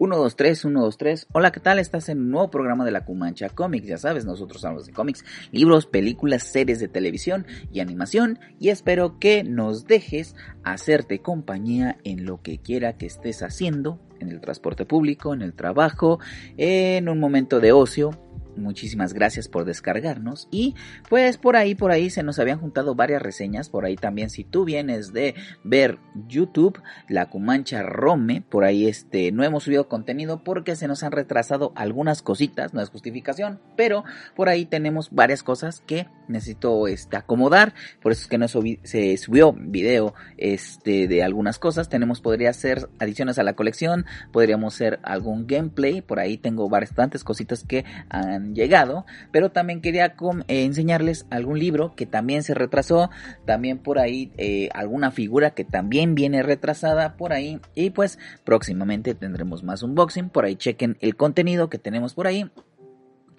1, 2, 3, 1, 2, 3. Hola, ¿qué tal? Estás en un nuevo programa de la Cumancha Comics. Ya sabes, nosotros hablamos de cómics, libros, películas, series de televisión y animación. Y espero que nos dejes hacerte compañía en lo que quiera que estés haciendo, en el transporte público, en el trabajo, en un momento de ocio muchísimas gracias por descargarnos. Y pues por ahí por ahí se nos habían juntado varias reseñas. Por ahí también si tú vienes de ver YouTube la Cumancha Rome por ahí este no hemos subido contenido porque se nos han retrasado algunas cositas no es justificación pero por ahí tenemos varias cosas que necesito este acomodar. Por eso es que no se subió video este de algunas cosas. Tenemos podría ser adiciones a la colección podríamos hacer algún gameplay. Por ahí tengo bastantes cositas que han llegado, pero también quería eh, enseñarles algún libro que también se retrasó, también por ahí eh, alguna figura que también viene retrasada por ahí y pues próximamente tendremos más unboxing, por ahí chequen el contenido que tenemos por ahí.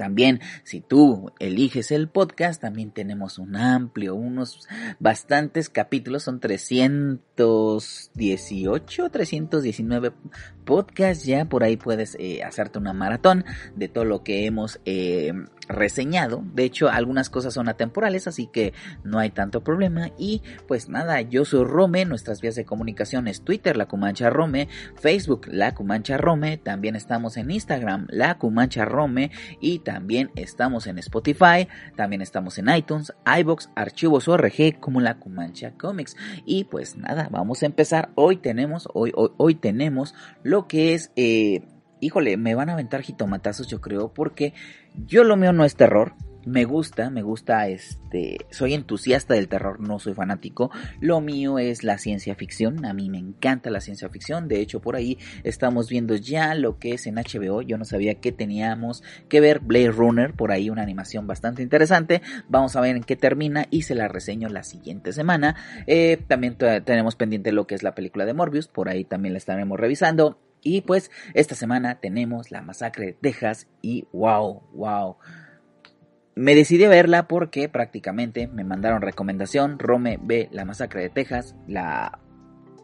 También, si tú eliges el podcast, también tenemos un amplio, unos bastantes capítulos, son 318, 319 podcasts, ya por ahí puedes eh, hacerte una maratón de todo lo que hemos eh, reseñado. De hecho, algunas cosas son atemporales, así que no hay tanto problema. Y pues nada, yo soy Rome, nuestras vías de comunicación es Twitter, La Cumancha Rome, Facebook, La Cumancha Rome, también estamos en Instagram, La Cumancha Rome, y también estamos en Spotify, también estamos en iTunes, iBox, Archivos ORG, como La Cumancha Comics. Y pues nada, vamos a empezar. Hoy tenemos, hoy, hoy, hoy tenemos lo que es... Eh, híjole, me van a aventar jitomatazos yo creo, porque yo lo mío no es terror, me gusta, me gusta, este, soy entusiasta del terror, no soy fanático. Lo mío es la ciencia ficción, a mí me encanta la ciencia ficción. De hecho, por ahí estamos viendo ya lo que es en HBO. Yo no sabía que teníamos que ver Blade Runner, por ahí una animación bastante interesante. Vamos a ver en qué termina y se la reseño la siguiente semana. Eh, también tenemos pendiente lo que es la película de Morbius, por ahí también la estaremos revisando. Y pues esta semana tenemos la masacre de Texas y wow, wow. Me decidí a verla porque prácticamente me mandaron recomendación, Rome ve la masacre de Texas, la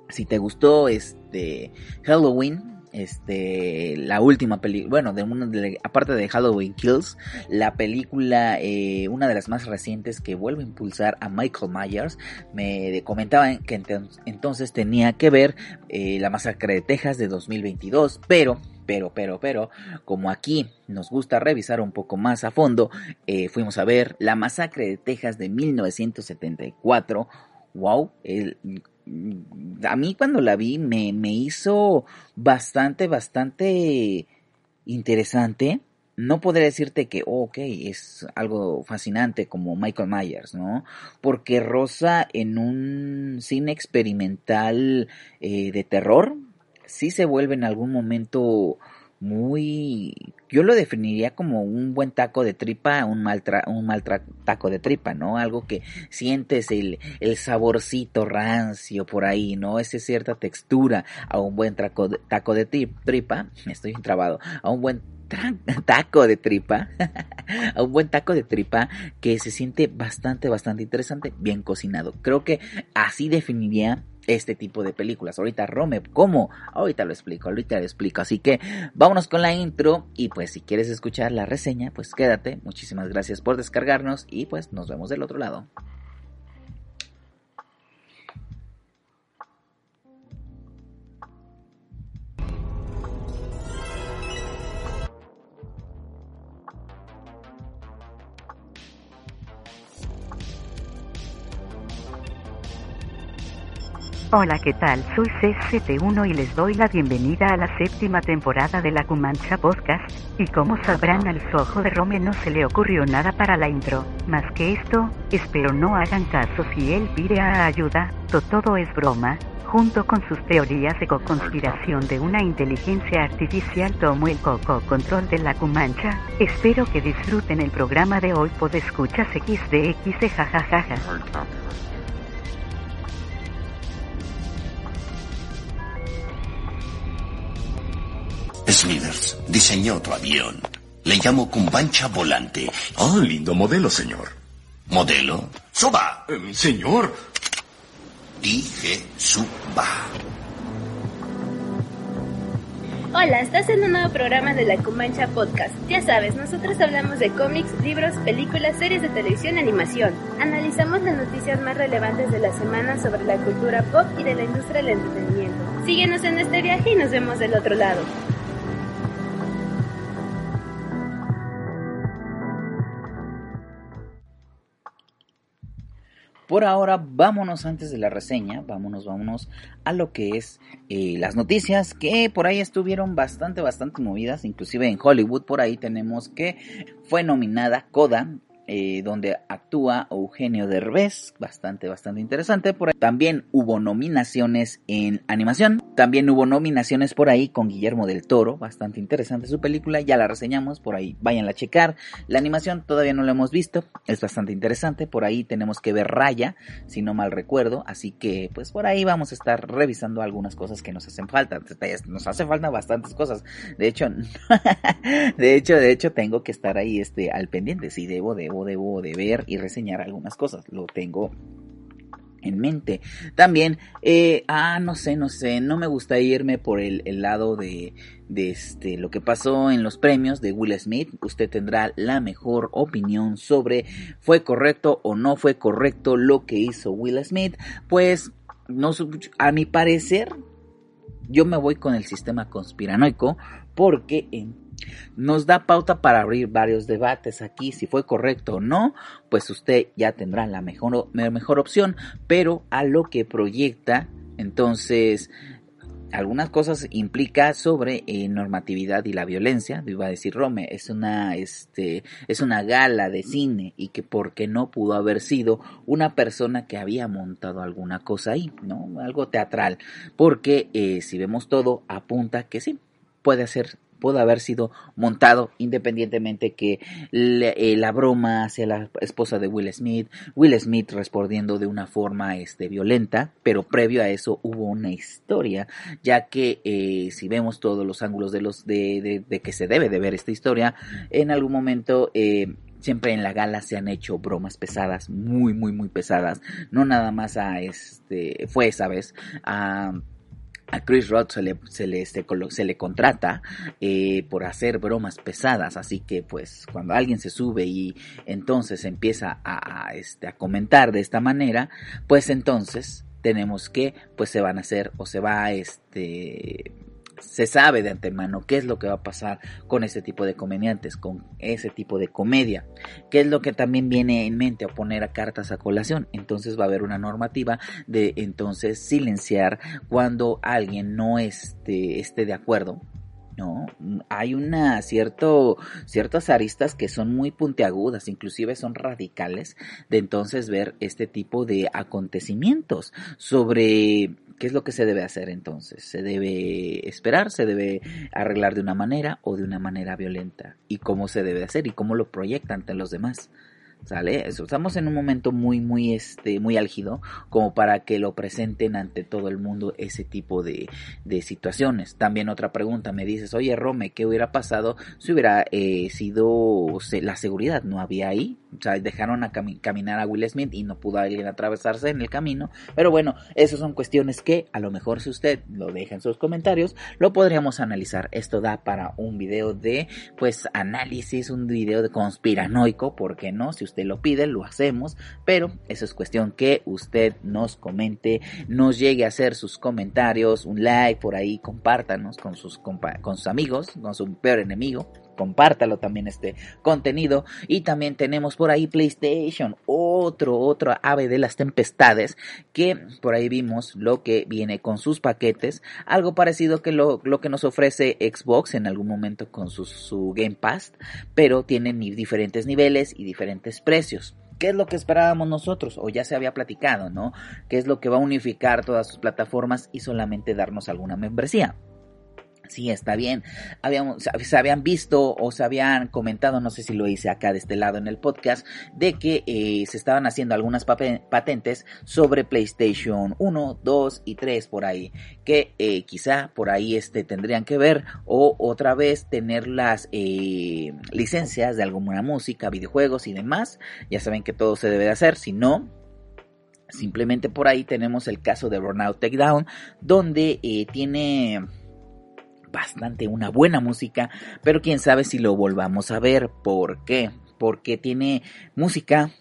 si te gustó este Halloween, este la última película bueno de, aparte de Halloween Kills la película eh, una de las más recientes que vuelve a impulsar a Michael Myers me comentaban que entonces tenía que ver eh, la masacre de Texas de 2022 pero pero, pero, pero, como aquí nos gusta revisar un poco más a fondo, eh, fuimos a ver la masacre de Texas de 1974. Wow, el, a mí cuando la vi me, me hizo bastante, bastante interesante. No podría decirte que, oh, ok, es algo fascinante como Michael Myers, ¿no? Porque Rosa en un cine experimental eh, de terror sí se vuelve en algún momento muy yo lo definiría como un buen taco de tripa, un mal, un mal taco de tripa, ¿no? Algo que sientes el, el saborcito rancio por ahí, ¿no? Esa cierta textura a un buen taco de, taco de tripa, estoy trabado, a un buen taco de tripa, a un buen taco de tripa que se siente bastante, bastante interesante, bien cocinado. Creo que así definiría este tipo de películas. Ahorita Rome, ¿cómo? Ahorita lo explico, ahorita lo explico. Así que vámonos con la intro y pues si quieres escuchar la reseña, pues quédate. Muchísimas gracias por descargarnos y pues nos vemos del otro lado. Hola, ¿qué tal? Soy CCT1 y les doy la bienvenida a la séptima temporada de la Cumancha Podcast. Y como sabrán, al sojo de Rome no se le ocurrió nada para la intro. Más que esto, espero no hagan caso si él pide a ayuda, todo es broma. junto con sus teorías de co-conspiración de una inteligencia artificial tomó el coco-control de la Cumancha. Espero que disfruten el programa de hoy por escuchas XDX jajajaja. Smithers diseñó otro avión. Le llamo Cumbancha Volante. Ah, lindo modelo, señor. ¿Modelo? ¡Suba! Eh, señor. Dije suba. Hola, estás en un nuevo programa de La Comancha Podcast. Ya sabes, nosotros hablamos de cómics, libros, películas, series de televisión y animación. Analizamos las noticias más relevantes de la semana sobre la cultura pop y de la industria del entretenimiento. Síguenos en este viaje y nos vemos del otro lado. Por ahora, vámonos antes de la reseña, vámonos, vámonos a lo que es eh, las noticias que por ahí estuvieron bastante, bastante movidas, inclusive en Hollywood, por ahí tenemos que fue nominada Coda eh, donde actúa Eugenio Derbez, bastante, bastante interesante. Por ahí. También hubo nominaciones en animación, también hubo nominaciones por ahí con Guillermo del Toro, bastante interesante su película, ya la reseñamos, por ahí váyanla a checar. La animación todavía no la hemos visto, es bastante interesante, por ahí tenemos que ver Raya, si no mal recuerdo, así que pues por ahí vamos a estar revisando algunas cosas que nos hacen falta, nos hace falta bastantes cosas, de hecho, de hecho, de hecho tengo que estar ahí este, al pendiente, si debo, debo debo, de ver y reseñar algunas cosas. Lo tengo en mente. También, eh, ah, no sé, no sé, no me gusta irme por el, lado de, de, este, lo que pasó en los premios de Will Smith. Usted tendrá la mejor opinión sobre fue correcto o no fue correcto lo que hizo Will Smith. Pues, no, a mi parecer, yo me voy con el sistema conspiranoico porque en nos da pauta para abrir varios debates aquí, si fue correcto o no, pues usted ya tendrá la mejor, mejor opción, pero a lo que proyecta, entonces algunas cosas implica sobre eh, normatividad y la violencia, iba a decir Rome, es una este es una gala de cine y que porque no pudo haber sido una persona que había montado alguna cosa ahí, ¿no? Algo teatral, porque eh, si vemos todo apunta que sí puede ser pudo haber sido montado independientemente que eh, la broma hacia la esposa de Will Smith, Will Smith respondiendo de una forma este, violenta, pero previo a eso hubo una historia, ya que eh, si vemos todos los ángulos de los de, de, que se debe de ver esta historia, en algún momento eh, siempre en la gala se han hecho bromas pesadas, muy, muy, muy pesadas. No nada más a este, fue esa vez a a Chris Rock se le, se le, este, se le contrata eh, por hacer bromas pesadas, así que pues cuando alguien se sube y entonces empieza a, este, a comentar de esta manera, pues entonces tenemos que pues se van a hacer o se va a este se sabe de antemano qué es lo que va a pasar con ese tipo de comediantes, con ese tipo de comedia, qué es lo que también viene en mente a poner a cartas a colación. Entonces va a haber una normativa de entonces silenciar cuando alguien no esté, esté de acuerdo no, hay una cierto, ciertas aristas que son muy puntiagudas, inclusive son radicales, de entonces ver este tipo de acontecimientos sobre qué es lo que se debe hacer entonces. Se debe esperar, se debe arreglar de una manera o de una manera violenta y cómo se debe hacer y cómo lo proyecta ante los demás. ¿Sale? Estamos en un momento muy, muy, este, muy álgido como para que lo presenten ante todo el mundo ese tipo de, de situaciones. También otra pregunta, me dices, oye Rome, ¿qué hubiera pasado si hubiera eh, sido la seguridad? ¿No había ahí? O sea, dejaron a caminar a Will Smith y no pudo alguien atravesarse en el camino. Pero bueno, esas son cuestiones que a lo mejor si usted lo deja en sus comentarios, lo podríamos analizar. Esto da para un video de, pues, análisis, un video de conspiranoico, ¿por qué no? Si usted lo pide, lo hacemos, pero eso es cuestión que usted nos comente, nos llegue a hacer sus comentarios, un like por ahí, compártanos con sus, con sus amigos, con su peor enemigo, compártalo también este contenido y también tenemos por ahí PlayStation otro otro ave de las tempestades que por ahí vimos lo que viene con sus paquetes algo parecido que lo, lo que nos ofrece Xbox en algún momento con su, su Game Pass pero tienen diferentes niveles y diferentes precios ¿Qué es lo que esperábamos nosotros? O ya se había platicado, ¿no? ¿Qué es lo que va a unificar todas sus plataformas y solamente darnos alguna membresía? Sí, está bien. Habíamos, se habían visto o se habían comentado, no sé si lo hice acá de este lado en el podcast, de que eh, se estaban haciendo algunas patentes sobre PlayStation 1, 2 y 3 por ahí, que eh, quizá por ahí este, tendrían que ver o otra vez tener las eh, licencias de alguna música, videojuegos y demás. Ya saben que todo se debe de hacer, si no, simplemente por ahí tenemos el caso de Burnout Takedown, donde tiene bastante una buena música, pero quién sabe si lo volvamos a ver. ¿Por qué? Porque tiene música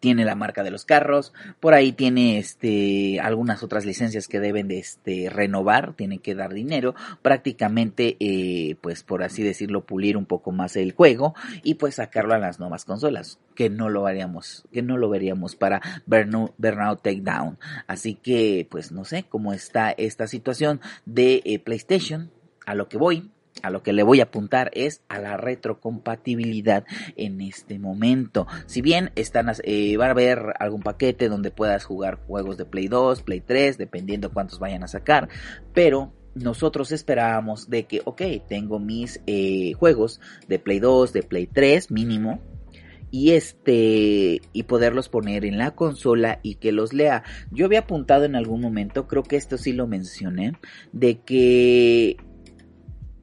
tiene la marca de los carros, por ahí tiene este algunas otras licencias que deben de este renovar, tiene que dar dinero, prácticamente eh, pues por así decirlo pulir un poco más el juego y pues sacarlo a las nuevas consolas, que no lo haríamos, que no lo veríamos para Burnout, Burnout Takedown. Así que pues no sé cómo está esta situación de eh, PlayStation, a lo que voy, a lo que le voy a apuntar es a la retrocompatibilidad en este momento. Si bien están, eh, va a haber algún paquete donde puedas jugar juegos de Play 2, Play 3, dependiendo cuántos vayan a sacar, pero nosotros esperábamos de que, ok, tengo mis eh, juegos de Play 2, de Play 3 mínimo, y este y poderlos poner en la consola y que los lea. Yo había apuntado en algún momento, creo que esto sí lo mencioné, de que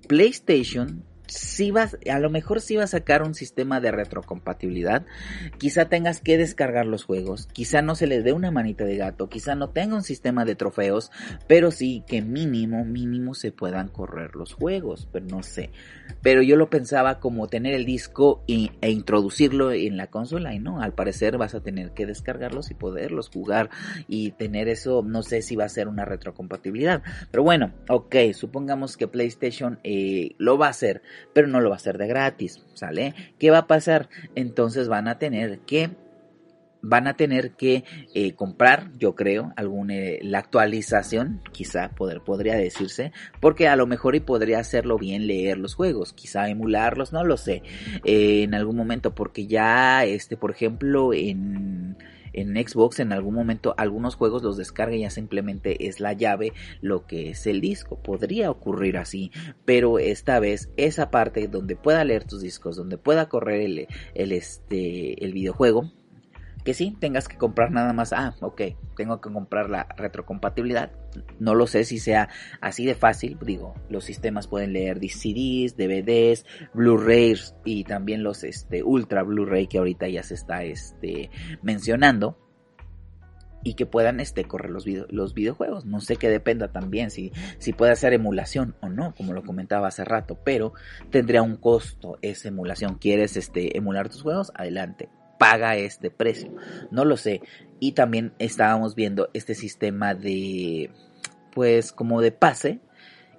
PlayStation si vas, a lo mejor si va a sacar un sistema de retrocompatibilidad, quizá tengas que descargar los juegos, quizá no se les dé una manita de gato, quizá no tenga un sistema de trofeos, pero sí que mínimo, mínimo se puedan correr los juegos, pero no sé. Pero yo lo pensaba como tener el disco e, e introducirlo en la consola y no, al parecer vas a tener que descargarlos y poderlos jugar y tener eso, no sé si va a ser una retrocompatibilidad, pero bueno, ok, supongamos que PlayStation eh, lo va a hacer pero no lo va a hacer de gratis, ¿sale? ¿Qué va a pasar? Entonces van a tener que van a tener que eh, comprar, yo creo, alguna eh, la actualización, quizá poder, podría decirse, porque a lo mejor y podría hacerlo bien leer los juegos, quizá emularlos, no lo sé, eh, en algún momento, porque ya, este, por ejemplo, en en Xbox en algún momento algunos juegos los descarga y ya simplemente es la llave lo que es el disco. Podría ocurrir así, pero esta vez esa parte donde pueda leer tus discos, donde pueda correr el, el, este, el videojuego, que sí, tengas que comprar nada más. Ah, ok, tengo que comprar la retrocompatibilidad. No lo sé si sea así de fácil. Digo, los sistemas pueden leer CDs, DVDs, Blu-rays y también los este, Ultra Blu-ray que ahorita ya se está este, mencionando y que puedan este, correr los, los videojuegos. No sé que dependa también si, si puede hacer emulación o no, como lo comentaba hace rato, pero tendría un costo esa emulación. ¿Quieres este, emular tus juegos? Adelante paga este precio. No lo sé. Y también estábamos viendo este sistema de, pues como de pase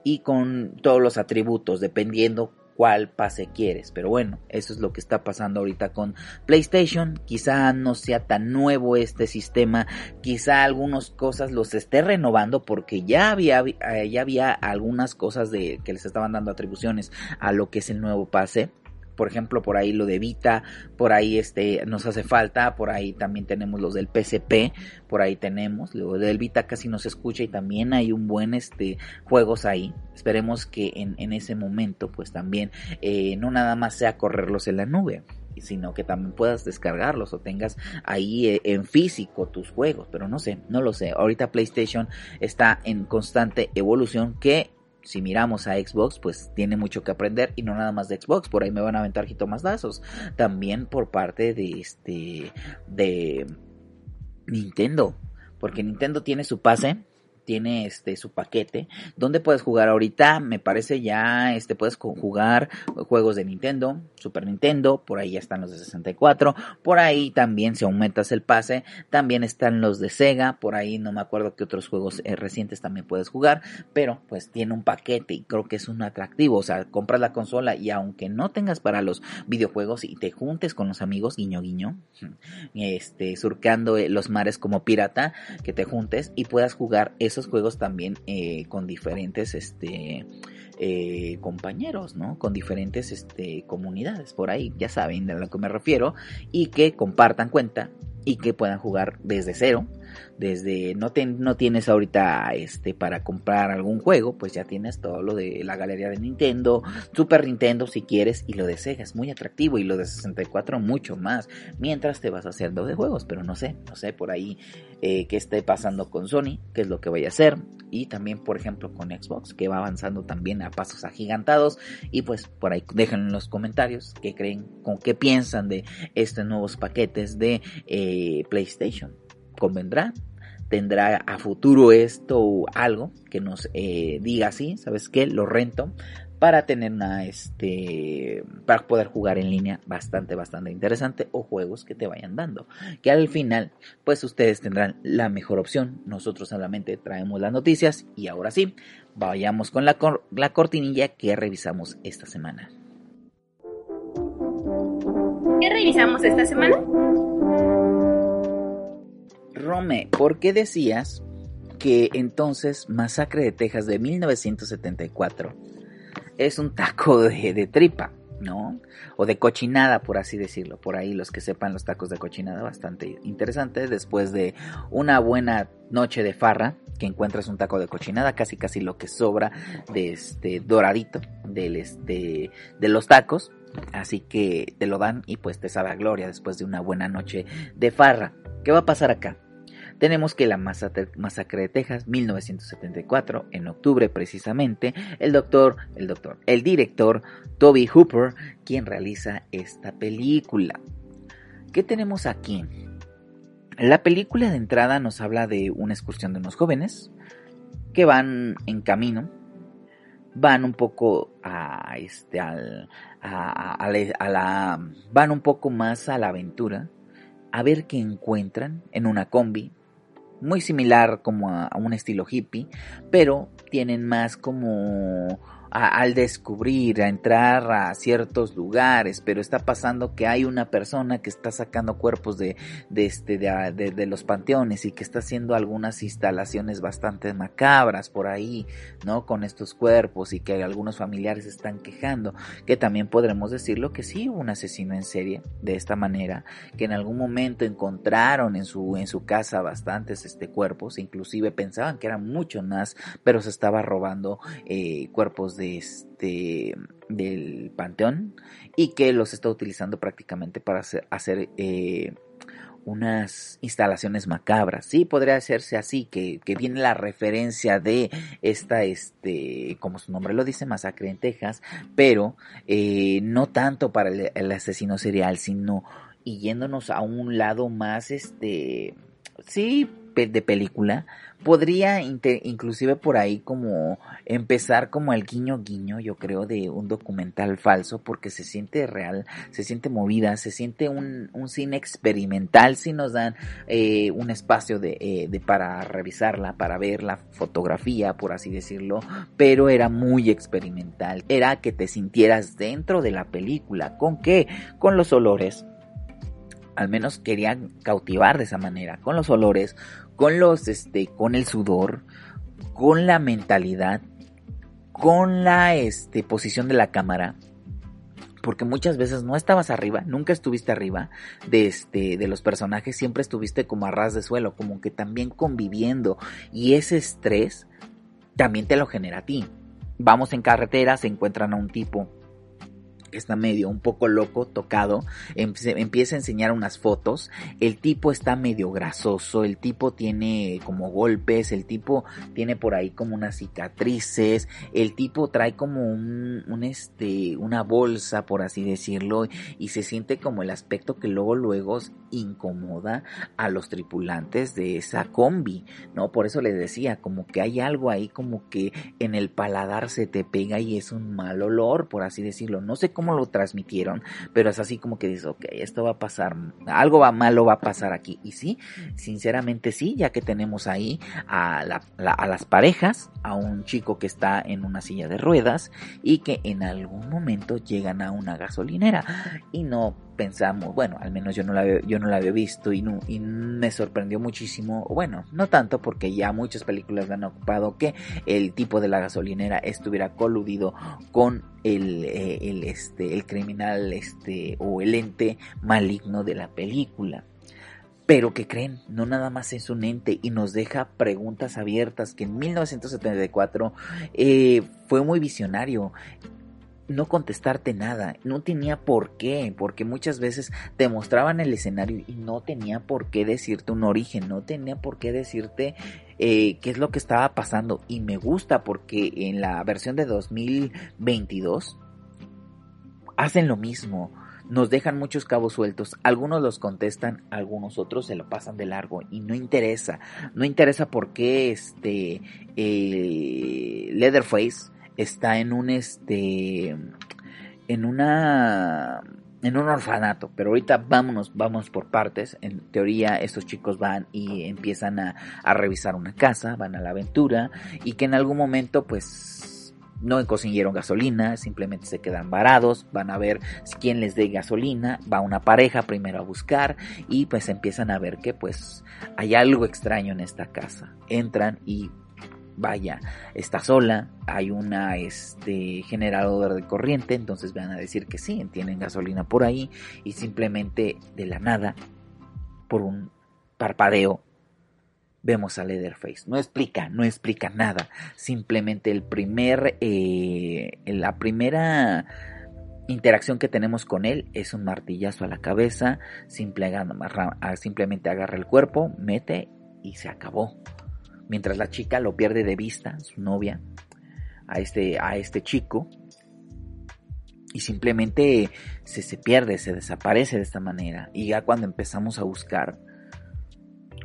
y con todos los atributos, dependiendo cuál pase quieres. Pero bueno, eso es lo que está pasando ahorita con PlayStation. Quizá no sea tan nuevo este sistema. Quizá algunas cosas los esté renovando porque ya había, eh, ya había algunas cosas de que les estaban dando atribuciones a lo que es el nuevo pase por ejemplo, por ahí lo de Vita, por ahí este nos hace falta, por ahí también tenemos los del PSP, por ahí tenemos, lo del Vita casi no se escucha y también hay un buen este juegos ahí. Esperemos que en, ese momento pues también eh, no nada más sea correrlos en la nube sino que también puedas descargarlos o tengas ahí eh, en físico tus juegos, pero no sé, no lo sé. Ahorita PlayStation está en constante evolución que si miramos a Xbox, pues tiene mucho que aprender y no nada más de Xbox, por ahí me van a aventar dazos. también por parte de este de Nintendo, porque Nintendo tiene su pase tiene este su paquete donde puedes jugar ahorita me parece ya este puedes jugar juegos de Nintendo Super Nintendo por ahí ya están los de 64 por ahí también si aumentas el pase también están los de Sega por ahí no me acuerdo qué otros juegos eh, recientes también puedes jugar pero pues tiene un paquete y creo que es un atractivo o sea compras la consola y aunque no tengas para los videojuegos y te juntes con los amigos guiño guiño este surcando eh, los mares como pirata que te juntes y puedas jugar eso juegos también eh, con diferentes este eh, compañeros, ¿no? Con diferentes este, comunidades por ahí, ya saben a lo que me refiero, y que compartan cuenta y que puedan jugar desde cero desde no, no tienes ahorita este para comprar algún juego, pues ya tienes todo lo de la galería de Nintendo, Super Nintendo si quieres y lo de Sega es muy atractivo y lo de 64 mucho más, mientras te vas haciendo de juegos, pero no sé, no sé por ahí eh, qué esté pasando con Sony, qué es lo que vaya a hacer y también por ejemplo con Xbox que va avanzando también a pasos agigantados y pues por ahí déjenlo en los comentarios qué creen, con qué piensan de estos nuevos paquetes de eh, PlayStation convendrá, tendrá a futuro esto algo que nos eh, diga así, ¿sabes qué? Lo rento para tener una, este, para poder jugar en línea bastante, bastante interesante o juegos que te vayan dando. Que al final, pues ustedes tendrán la mejor opción. Nosotros solamente traemos las noticias y ahora sí, vayamos con la, la cortinilla que revisamos esta semana. ¿Qué revisamos esta semana? Rome, ¿por qué decías que entonces Masacre de Texas de 1974 es un taco de, tripa, ¿no? O de cochinada, por así decirlo. Por ahí los que sepan los tacos de cochinada, bastante interesante. Después de una buena noche de farra, que encuentras un taco de cochinada, casi casi lo que sobra de este doradito del este de los tacos. Así que te lo dan y pues te sabe a gloria después de una buena noche de farra. ¿Qué va a pasar acá? Tenemos que la masacre de Texas, 1974, en octubre precisamente, el doctor, el doctor, el director Toby Hooper, quien realiza esta película. ¿Qué tenemos aquí? La película de entrada nos habla de una excursión de unos jóvenes que van en camino, van un poco a este al, a, la van un poco más a la aventura a ver qué encuentran en una combi muy similar como a, un estilo hippie, pero tienen más como al descubrir, a entrar a ciertos lugares, pero está pasando que hay una persona que está sacando cuerpos de, de, este, de, de, los panteones y que está haciendo algunas instalaciones bastante macabras por ahí, ¿no? Con estos cuerpos y que algunos familiares están quejando, que también podremos decirlo que sí un asesino en serie de esta manera, que en algún momento encontraron en su, en su casa bastantes este, cuerpos, inclusive pensaban que eran mucho más, pero se estaba robando eh, cuerpos de este del panteón y que los está utilizando prácticamente para hacer, eh, unas instalaciones macabras. Sí, podría hacerse así, que, viene la referencia de esta, este, como su nombre lo dice, masacre en Texas, pero eh, no tanto para el, el, asesino serial, sino y yéndonos a un lado más, este, sí, de película, podría inclusive por ahí como empezar como el guiño guiño, yo creo, de un documental falso, porque se siente real, se siente movida, se siente un, cine experimental, si nos dan eh, un espacio de, eh, de, para revisarla, para ver la fotografía, por así decirlo, pero era muy experimental, era que te sintieras dentro de la película, ¿con qué? Con los olores, al menos querían cautivar de esa manera, con los olores, con los, este, con el sudor, con la mentalidad, con la, este, posición de la cámara, porque muchas veces no estabas arriba, nunca estuviste arriba de este de los personajes, siempre estuviste como a ras de suelo, como que también conviviendo y ese estrés también te lo genera a ti. Vamos en carretera, se encuentran a un tipo está medio un poco loco, tocado, em, empieza a enseñar unas fotos, el tipo está medio grasoso, el tipo tiene como golpes, el tipo tiene por ahí como unas cicatrices, el tipo trae como un, un este, una bolsa, por así decirlo, y se siente como el aspecto que luego luego incomoda a los tripulantes de esa combi, ¿no? Por eso les decía, como que hay algo ahí como que en el paladar se te pega y es un mal olor, por así decirlo, no sé cómo lo transmitieron, pero es así como que dices, ok, esto va a pasar, algo va malo va a pasar aquí. Y sí, sinceramente sí, ya que tenemos ahí a, a las parejas, a un chico que está en una silla de ruedas y que en algún momento llegan a una gasolinera y no pensamos, bueno, al menos yo no la, yo no la había visto y, no, y me sorprendió muchísimo, bueno, no tanto porque ya muchas películas han ocupado que el tipo de la gasolinera estuviera coludido con el, eh, el, este, el criminal este, o el ente maligno de la película. Pero que creen, no nada más es un ente y nos deja preguntas abiertas que en 1974 eh, fue muy visionario no contestarte nada, no tenía por qué, porque muchas veces te mostraban el escenario y no tenía por qué decirte un origen, no tenía por qué decirte eh, qué es lo que estaba pasando. Y me gusta porque en la versión de 2022 hacen lo mismo nos dejan muchos cabos sueltos, algunos los contestan, algunos otros se lo pasan de largo y no interesa, no interesa por qué este eh, Leatherface está en un este en una en un orfanato, pero ahorita vámonos, vamos por partes. En teoría, estos chicos van y empiezan a, a revisar una casa, van a la aventura, y que en algún momento, pues, no consiguieron gasolina, simplemente se quedan varados, van a ver quién les dé gasolina, va una pareja primero a buscar y pues empiezan a ver que pues hay algo extraño en esta casa. Entran y vaya, está sola, hay una este generador de corriente, entonces van a decir que sí, tienen gasolina por ahí y simplemente de la nada por un parpadeo vemos a Leatherface. No explica, no explica nada. Simplemente el primer, eh, la primera interacción que tenemos con él es un martillazo a la cabeza, simplemente agarra el cuerpo, mete y se acabó. Mientras la chica lo pierde de vista, su novia, a este, a este chico, y simplemente se, se pierde, se desaparece de esta manera. Y ya cuando empezamos a buscar,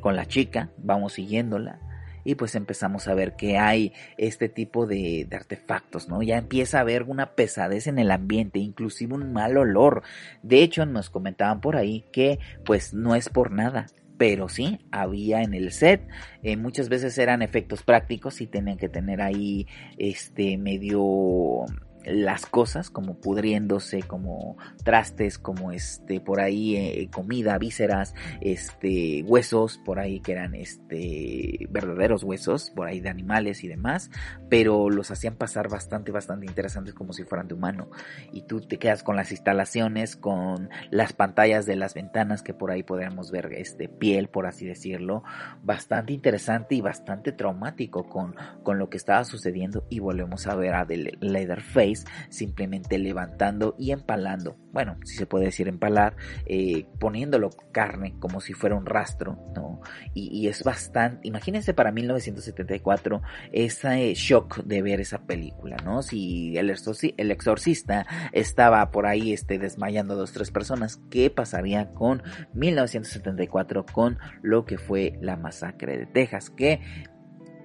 con la chica, vamos siguiéndola y pues empezamos a ver que hay este tipo de, artefactos, ¿no? Ya empieza a haber una pesadez en el ambiente, inclusive un mal olor. De hecho, nos comentaban por ahí que pues no es por nada, pero sí había en el set. Eh, muchas veces eran efectos prácticos y tenían que tener ahí este medio las cosas como pudriéndose como trastes como este por ahí eh, comida vísceras este huesos por ahí que eran este verdaderos huesos por ahí de animales y demás pero los hacían pasar bastante bastante interesantes como si fueran de humano. Y tú te quedas con las instalaciones con las pantallas de las ventanas que por ahí podríamos ver este piel por así decirlo bastante interesante y bastante traumático con con lo que estaba sucediendo. Y volvemos a ver a The Leatherface simplemente levantando y empalando, bueno, si se puede decir empalar, eh, poniéndolo carne como si fuera un rastro, ¿no? Y, es bastante, imagínense para 1974 ese shock de ver esa película, ¿no? Si el, el exorcista estaba por ahí este, desmayando a dos, tres personas, ¿qué pasaría con 1974 con lo que fue la masacre de Texas? Que,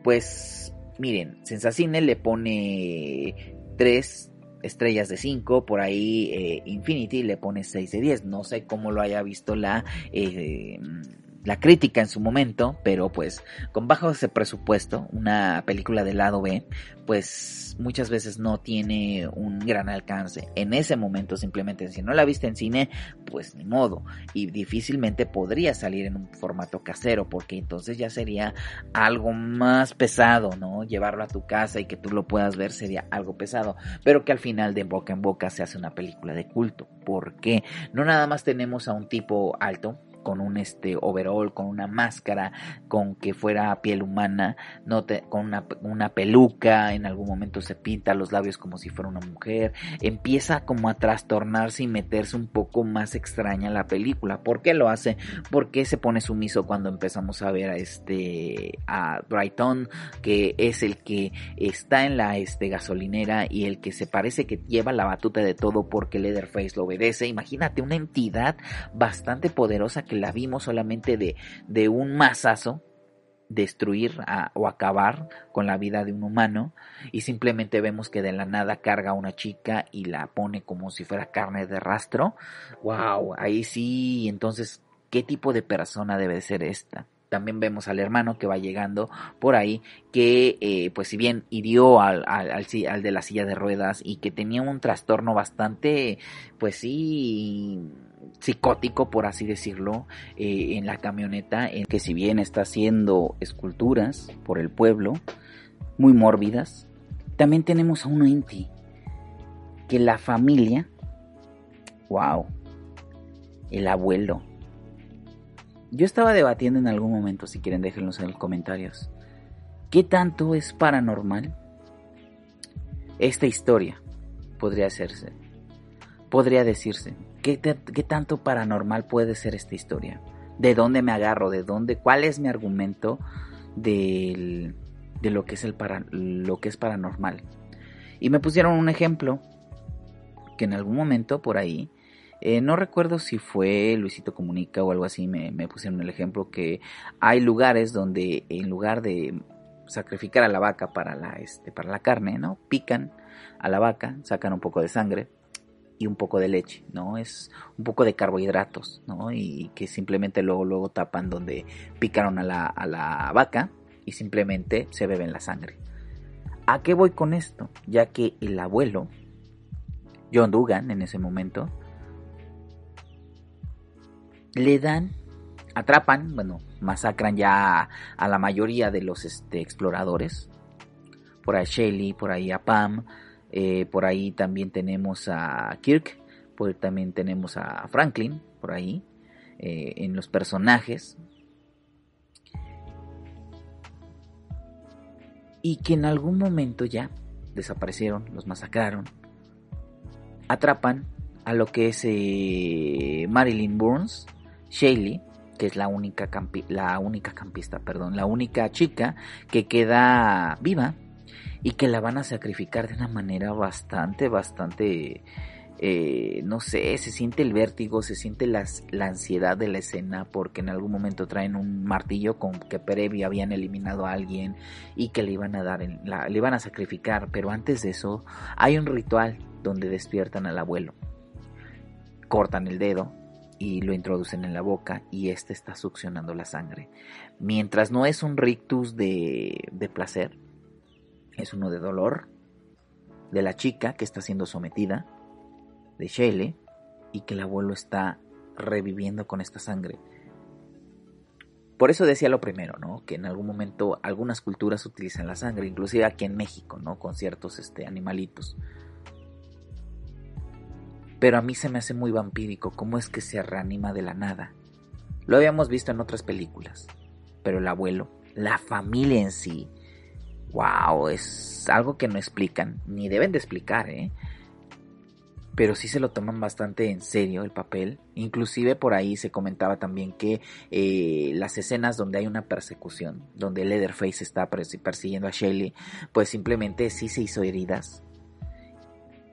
pues, miren, Sensacine le pone 3 estrellas de 5, por ahí eh, Infinity le pone 6 de 10, no sé cómo lo haya visto la... Eh, la crítica en su momento, pero pues con bajo ese presupuesto, una película del lado B, pues muchas veces no tiene un gran alcance. En ese momento simplemente si no la viste en cine, pues ni modo. Y difícilmente podría salir en un formato casero, porque entonces ya sería algo más pesado, ¿no? Llevarlo a tu casa y que tú lo puedas ver sería algo pesado. Pero que al final de boca en boca se hace una película de culto. porque No nada más tenemos a un tipo alto, con un este overall, con una máscara, con que fuera piel humana, no con una, una, peluca, en algún momento se pinta los labios como si fuera una mujer, empieza como a trastornarse y meterse un poco más extraña la película. ¿Por qué lo hace? Porque se pone sumiso cuando empezamos a ver a este a Brighton, que es el que está en la este gasolinera y el que se parece que lleva la batuta de todo porque Leatherface lo obedece. Imagínate una entidad bastante poderosa que la vimos solamente de, de un masazo destruir o acabar con la vida de un humano y simplemente vemos que de la nada carga a una chica y la pone como si fuera carne de rastro. Wow, ahí sí, entonces, ¿qué tipo de persona debe ser esta? también vemos al hermano que va llegando por ahí, que eh, pues si bien hirió al, al, de la silla de ruedas y que tenía un trastorno bastante, pues sí, psicótico, por así decirlo, eh, en la camioneta, en que si bien está haciendo esculturas por el pueblo, muy mórbidas, también tenemos a un Inti, que la familia, wow, el abuelo, yo estaba debatiendo en algún momento, si quieren déjenlos en los comentarios, ¿qué tanto es paranormal? Esta historia podría hacerse, podría decirse, ¿qué, ¿qué, tanto paranormal puede ser esta historia? ¿De dónde me agarro? ¿De dónde? ¿Cuál es mi argumento de lo que es, el para, lo que es paranormal? Y me pusieron un ejemplo que en algún momento por ahí eh, no recuerdo si fue Luisito Comunica o algo así, me, pusieron el ejemplo que hay lugares donde en lugar de sacrificar a la vaca para la, este, para la carne, ¿no? Pican a la vaca, sacan un poco de sangre y un poco de leche, ¿no? Es un poco de carbohidratos, ¿no? Y que simplemente luego, luego tapan donde picaron a la, a la vaca y simplemente se beben la sangre. ¿A qué voy con esto? Ya que el abuelo, John Dugan en ese momento, le dan, atrapan, bueno, masacran ya a, la mayoría de los este, exploradores. Por ahí Shelly, por ahí a Pam, eh, por ahí también tenemos a Kirk, por también tenemos a Franklin, por ahí, eh, en los personajes. Y que en algún momento ya desaparecieron, los masacraron, atrapan a lo que es eh, Marilyn Burns, Shaylee, que es la única, la única campista, perdón, la única chica que queda viva y que la van a sacrificar de una manera bastante, bastante, eh, no sé, se siente el vértigo, se siente la ansiedad de la escena porque en algún momento traen un martillo con que previo habían eliminado a alguien y que le iban a dar, le iban a sacrificar, pero antes de eso hay un ritual donde despiertan al abuelo, cortan el dedo y lo introducen en la boca y este está succionando la sangre. Mientras no es un rictus de, de placer, es uno de dolor de la chica que está siendo sometida, de Shelley, y que el abuelo está reviviendo con esta sangre. Por eso decía lo primero, ¿no? Que en algún momento algunas culturas utilizan la sangre, inclusive aquí en México, ¿no? Con ciertos este, animalitos. Pero a mí se me hace muy vampírico cómo es que se reanima de la nada. Lo habíamos visto en otras películas, pero el abuelo, la familia en sí, wow, es algo que no explican, ni deben de explicar, ¿eh? Pero sí se lo toman bastante en serio el papel. Inclusive por ahí se comentaba también que eh, las escenas donde hay una persecución, donde Leatherface está persiguiendo a Shelly, pues simplemente sí se hizo heridas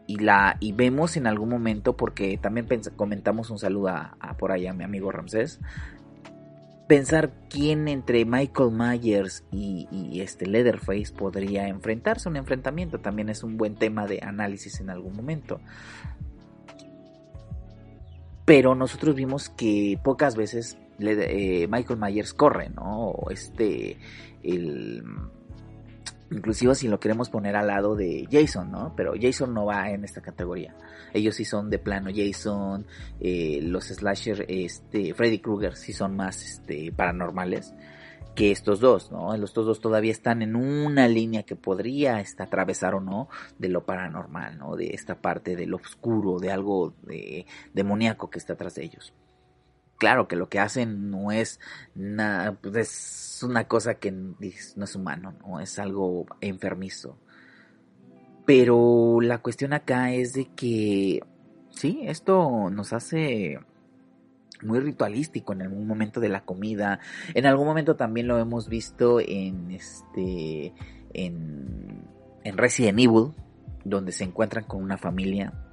y la y vemos en algún momento porque también comentamos un saludo a, por allá a mi amigo Ramsés pensar quién entre Michael Myers y, este Leatherface podría enfrentarse. Un enfrentamiento también es un buen tema de análisis en algún momento. Pero nosotros vimos que pocas veces eh, Michael Myers corre no este el inclusive si lo queremos poner al lado de Jason, ¿no? Pero Jason no va en esta categoría. Ellos sí son de plano Jason, eh, los slasher, este, Freddy Krueger sí son más, este, paranormales que estos dos, ¿no? Estos dos todavía están en una línea que podría este, atravesar o no de lo paranormal, ¿no? De esta parte de lo oscuro, de algo de, demoníaco que está atrás de ellos claro que lo que hacen no es nada, pues es una cosa que no es humano, no es algo enfermizo. Pero la cuestión acá es de que, sí, esto nos hace muy ritualístico en algún momento de la comida. En algún momento también lo hemos visto en este, en, en Resident Evil, donde se encuentran con una familia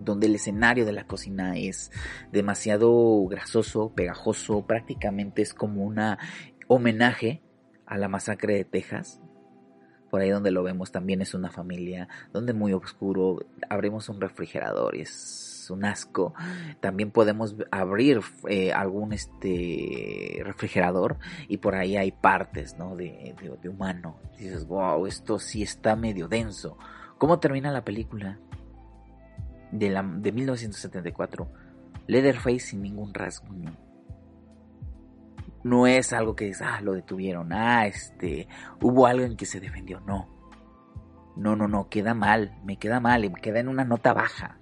donde el escenario de la cocina es demasiado grasoso, pegajoso, prácticamente es como un homenaje a la masacre de Texas, por ahí donde lo vemos también es una familia, donde muy oscuro, abrimos un refrigerador y es un asco. También podemos abrir eh, algún este refrigerador y por ahí hay partes, ¿no? De, de, humano. dices, wow, esto sí está medio denso. ¿Cómo termina la película? De, la, de 1974. Leatherface sin ningún rasguño no es algo que dices, ah, lo detuvieron, ah, este, hubo alguien que se defendió, no. No, no, no, queda mal, me queda mal, me queda en una nota baja.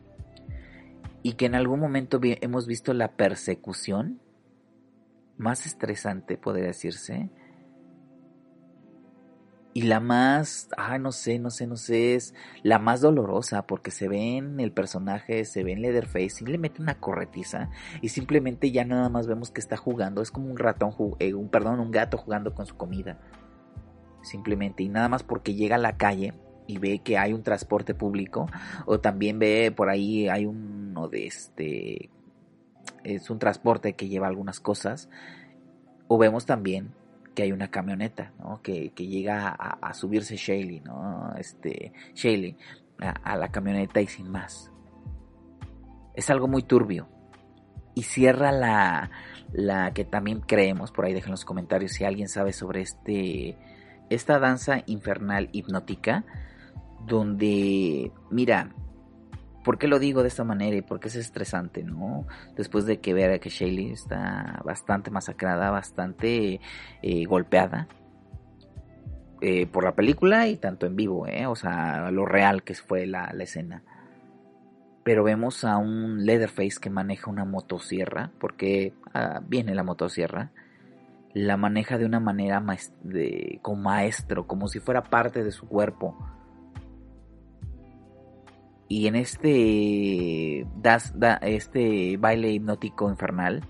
Y que en algún momento hemos visto la persecución más estresante, podría decirse, y la más, ah, no sé, no sé, no sé, es la más dolorosa porque se ve en el personaje, se ve en Leatherface y le mete una corretiza y simplemente ya nada más vemos que está jugando, es como un ratón, eh, un perdón, un gato jugando con su comida. Simplemente y nada más porque llega a la calle y ve que hay un transporte público o también ve por ahí hay uno de este es un transporte que lleva algunas cosas o vemos también que hay una camioneta, ¿no? Que, llega a, subirse Shaley, ¿no? Este, Shaley a, la camioneta y sin más. Es algo muy turbio. Y cierra la, la que también creemos, por ahí dejen los comentarios si alguien sabe sobre este, esta danza infernal hipnótica, donde, mira, ¿Por qué lo digo de esta manera y por qué es estresante, no? Después de que vea que Shaley está bastante masacrada, bastante eh, golpeada eh, por la película y tanto en vivo, ¿eh? O sea, lo real que fue la, escena. Pero vemos a un Leatherface que maneja una motosierra, porque ah, viene la motosierra la maneja de una manera de, como maestro, como si fuera parte de su cuerpo. Y en este, das, este baile hipnótico infernal,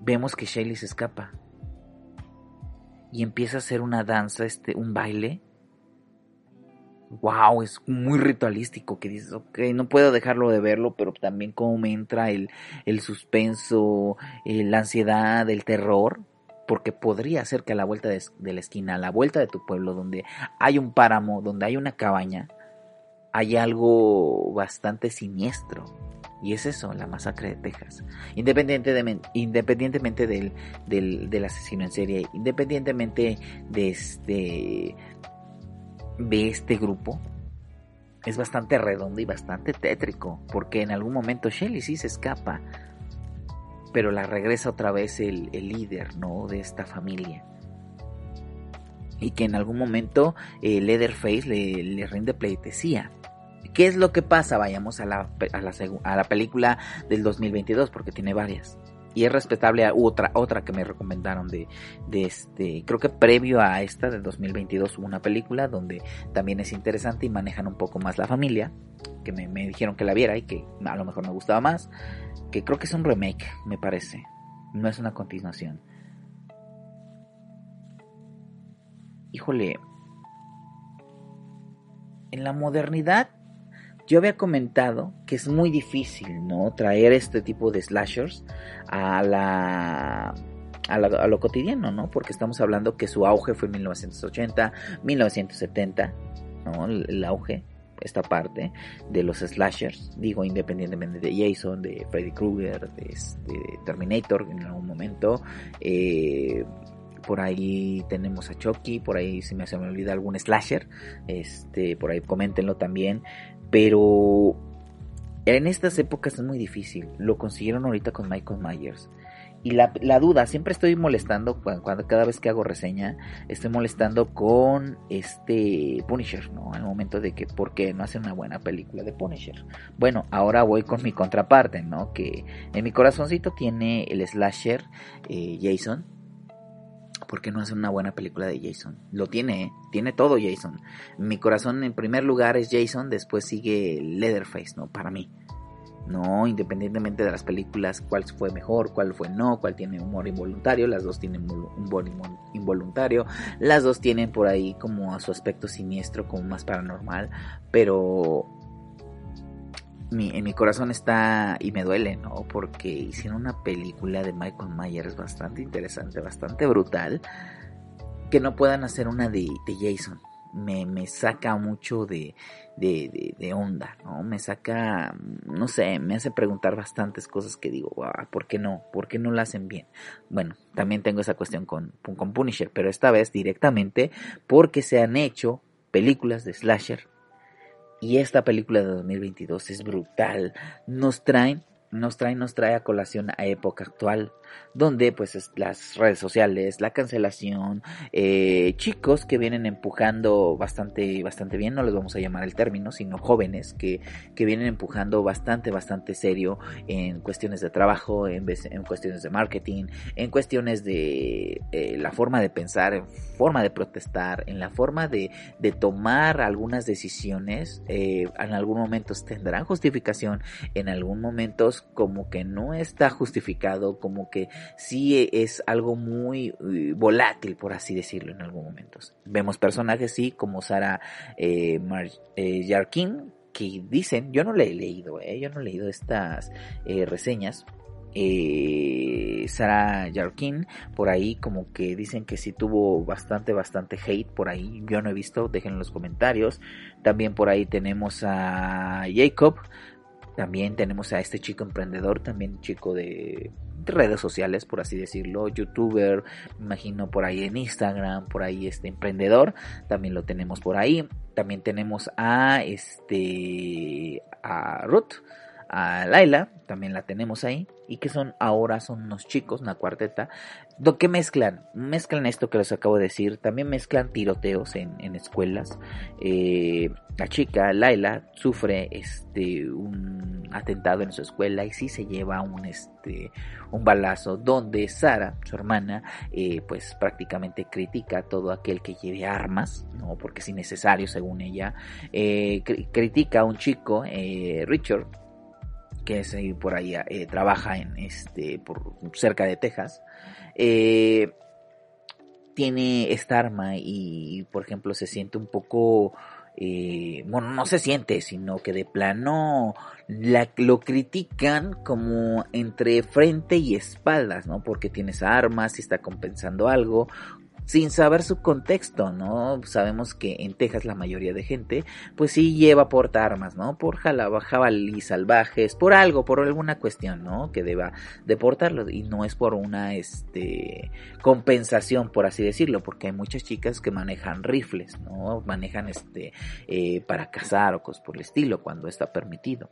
vemos que Shaley se escapa. Y empieza a hacer una danza, este, un baile. Wow, es muy ritualístico que dices, ok, no puedo dejarlo de verlo, pero también como me entra el, el suspenso, eh, la ansiedad, el terror, porque podría ser que a la vuelta de, la esquina, a la vuelta de tu pueblo, donde hay un páramo, donde hay una cabaña, hay algo bastante siniestro. Y es eso, la masacre de Texas. Independientemente, independientemente del, del, asesino en serie, independientemente de este, de este grupo, es bastante redondo y bastante tétrico. Porque en algún momento Shelly sí se escapa. Pero la regresa otra vez el, líder, ¿no? De esta familia y que en algún momento eh, Leatherface le, le, rinde pleitesía. ¿Qué es lo que pasa? Vayamos a la, a la, a la película del 2022 porque tiene varias. Y es respetable a otra, otra que me recomendaron de, de este, creo que previo a esta del 2022 hubo una película donde también es interesante y manejan un poco más la familia, que me, me dijeron que la viera y que a lo mejor me gustaba más, que creo que es un remake, me parece, no es una continuación. Híjole, en la modernidad yo había comentado que es muy difícil, ¿no? Traer este tipo de slashers a la a, lo cotidiano, ¿no? Porque estamos hablando que su auge fue en 1980, 1970, ¿no? El, auge, esta parte de los slashers, digo, independientemente de Jason, de Freddy Krueger, de, este, Terminator en algún momento, eh, por ahí tenemos a Chucky, por ahí si me se me olvida algún slasher, este, por ahí coméntenlo también, pero en estas épocas es muy difícil. Lo consiguieron ahorita con Michael Myers. Y la, duda, siempre estoy molestando cuando, cada vez que hago reseña, estoy molestando con este Punisher, ¿no? Al momento de que, ¿por qué no hace una buena película de Punisher? Bueno, ahora voy con mi contraparte, ¿no? Que en mi corazoncito tiene el slasher eh, Jason, ¿por qué no hace una buena película de Jason? Lo tiene, ¿eh? tiene todo Jason. Mi corazón en primer lugar es Jason, después sigue Leatherface, ¿no? Para mí. No, independientemente de las películas, cuál fue mejor, cuál fue no, cuál tiene humor involuntario, las dos tienen humor involuntario, las dos tienen por ahí como a su aspecto siniestro, como más paranormal, pero en mi corazón está y me duele, ¿no? Porque hicieron una película de Michael Myers bastante interesante, bastante brutal, que no puedan hacer una de, Jason. me, saca mucho de, de, de, onda, ¿no? Me saca, no sé, me hace preguntar bastantes cosas que digo, ¿por qué no? ¿Por qué no lo hacen bien? Bueno, también tengo esa cuestión con Punisher, pero esta vez directamente porque se han hecho películas de slasher y esta película de 2022 es brutal. Nos traen nos trae, nos trae a colación a época actual, donde pues las redes sociales, la cancelación, eh, chicos que vienen empujando bastante, bastante bien, no les vamos a llamar el término, sino jóvenes que, que vienen empujando bastante, bastante serio en cuestiones de trabajo, en, en cuestiones de marketing, en cuestiones de eh, la forma de pensar, en forma de protestar, en la forma de, de tomar algunas decisiones, eh, en algunos momentos tendrán justificación, en algún momentos como que no está justificado, como que sí es algo muy eh, volátil, por así decirlo, en algunos momentos. Vemos personajes, sí, como Sara eh, eh Yarkin, que dicen, yo no le he leído, eh, yo no he leído estas reseñas, eh, Sarah Jarkin por ahí como que dicen que sí tuvo bastante bastante hate por ahí yo no he visto dejen en los comentarios también por ahí tenemos a Jacob también tenemos a este chico emprendedor, también chico de, redes sociales, por así decirlo, youtuber, imagino por ahí en Instagram, por ahí este emprendedor, también lo tenemos por ahí. También tenemos a este a Ruth, a Laila, también la tenemos ahí, y que son ahora son unos chicos, una cuarteta, lo que mezclan, mezclan esto que les acabo de decir, también mezclan tiroteos en, escuelas. Eh, la chica, Laila, sufre este un atentado en su escuela y sí se lleva un este un balazo donde Sara, su hermana, eh, pues prácticamente critica a todo aquel que lleve armas, no porque es innecesario según ella, eh, critica a un chico, Richard, que es ahí por ahí eh, trabaja en este por cerca de Texas eh, tiene esta arma y por ejemplo se siente un poco eh, bueno no se siente sino que de plano la, lo critican como entre frente y espaldas no porque tienes armas y está compensando algo sin saber su contexto, ¿no? Sabemos que en Texas la mayoría de gente, pues sí lleva porta armas, ¿no? Por jabalí salvajes, por algo, por alguna cuestión, ¿no? Que deba deportarlo y no es por una, este, compensación, por así decirlo, porque hay muchas chicas que manejan rifles, ¿no? Manejan, este, eh, para cazar o cosas por el estilo, cuando está permitido.